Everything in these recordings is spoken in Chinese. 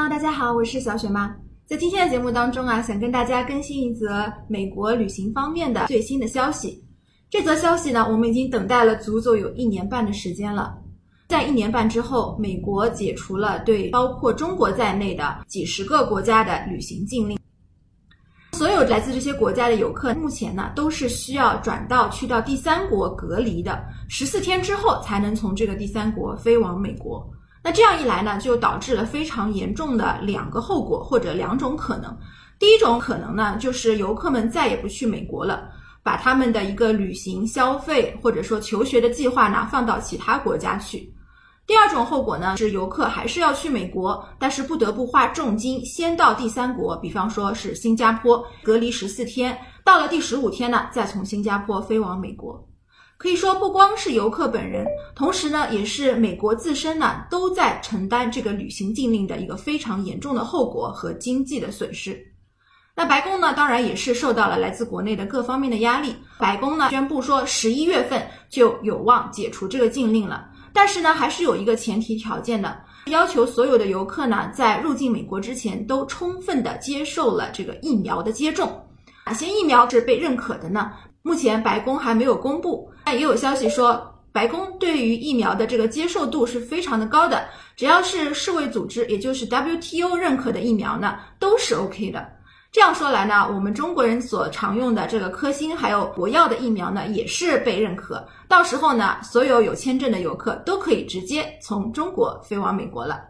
Hello，大家好，我是小雪妈。在今天的节目当中啊，想跟大家更新一则美国旅行方面的最新的消息。这则消息呢，我们已经等待了足足有一年半的时间了。在一年半之后，美国解除了对包括中国在内的几十个国家的旅行禁令。所有来自这些国家的游客，目前呢都是需要转到去到第三国隔离的，十四天之后才能从这个第三国飞往美国。那这样一来呢，就导致了非常严重的两个后果或者两种可能。第一种可能呢，就是游客们再也不去美国了，把他们的一个旅行、消费或者说求学的计划呢放到其他国家去。第二种后果呢，是游客还是要去美国，但是不得不花重金先到第三国，比方说是新加坡隔离十四天，到了第十五天呢，再从新加坡飞往美国。可以说，不光是游客本人，同时呢，也是美国自身呢，都在承担这个旅行禁令的一个非常严重的后果和经济的损失。那白宫呢，当然也是受到了来自国内的各方面的压力。白宫呢，宣布说十一月份就有望解除这个禁令了。但是呢，还是有一个前提条件的，要求所有的游客呢，在入境美国之前都充分的接受了这个疫苗的接种。哪些疫苗是被认可的呢？目前白宫还没有公布，也有消息说，白宫对于疫苗的这个接受度是非常的高的，只要是世卫组织，也就是 WTO 认可的疫苗呢，都是 OK 的。这样说来呢，我们中国人所常用的这个科兴还有国药的疫苗呢，也是被认可。到时候呢，所有有签证的游客都可以直接从中国飞往美国了。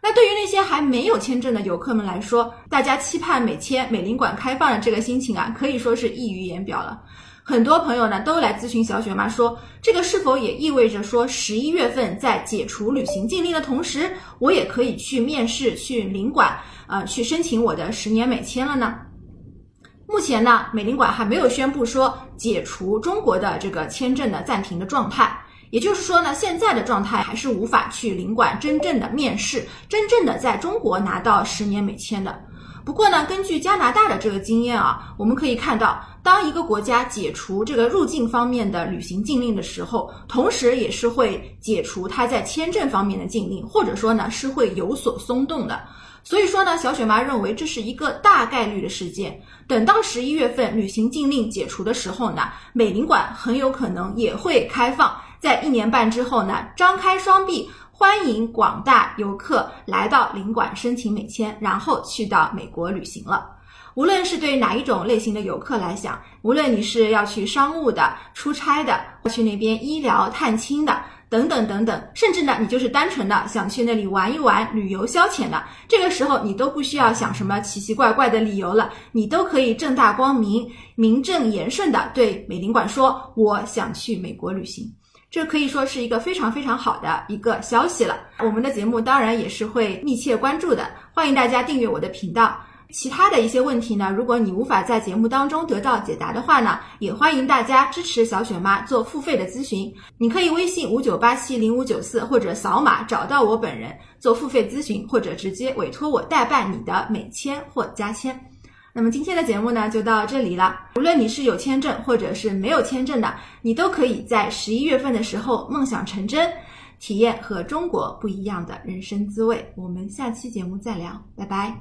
那对于那些还没有签证的游客们来说，大家期盼美签、美领馆开放的这个心情啊，可以说是溢于言表了。很多朋友呢都来咨询小雪妈说，这个是否也意味着说，十一月份在解除旅行禁令的同时，我也可以去面试、去领馆？呃，去申请我的十年美签了呢。目前呢，美领馆还没有宣布说解除中国的这个签证的暂停的状态，也就是说呢，现在的状态还是无法去领馆真正的面试，真正的在中国拿到十年美签的。不过呢，根据加拿大的这个经验啊，我们可以看到，当一个国家解除这个入境方面的旅行禁令的时候，同时也是会解除它在签证方面的禁令，或者说呢是会有所松动的。所以说呢，小雪妈认为这是一个大概率的事件。等到十一月份旅行禁令解除的时候呢，美领馆很有可能也会开放。在一年半之后呢，张开双臂欢迎广大游客来到领馆申请美签，然后去到美国旅行了。无论是对哪一种类型的游客来讲，无论你是要去商务的、出差的，去那边医疗探亲的。等等等等，甚至呢，你就是单纯的想去那里玩一玩、旅游消遣的，这个时候你都不需要想什么奇奇怪怪的理由了，你都可以正大光明、名正言顺的对美领馆说我想去美国旅行，这可以说是一个非常非常好的一个消息了。我们的节目当然也是会密切关注的，欢迎大家订阅我的频道。其他的一些问题呢，如果你无法在节目当中得到解答的话呢，也欢迎大家支持小雪妈做付费的咨询。你可以微信五九八七零五九四，或者扫码找到我本人做付费咨询，或者直接委托我代办你的美签或加签。那么今天的节目呢，就到这里了。无论你是有签证或者是没有签证的，你都可以在十一月份的时候梦想成真，体验和中国不一样的人生滋味。我们下期节目再聊，拜拜。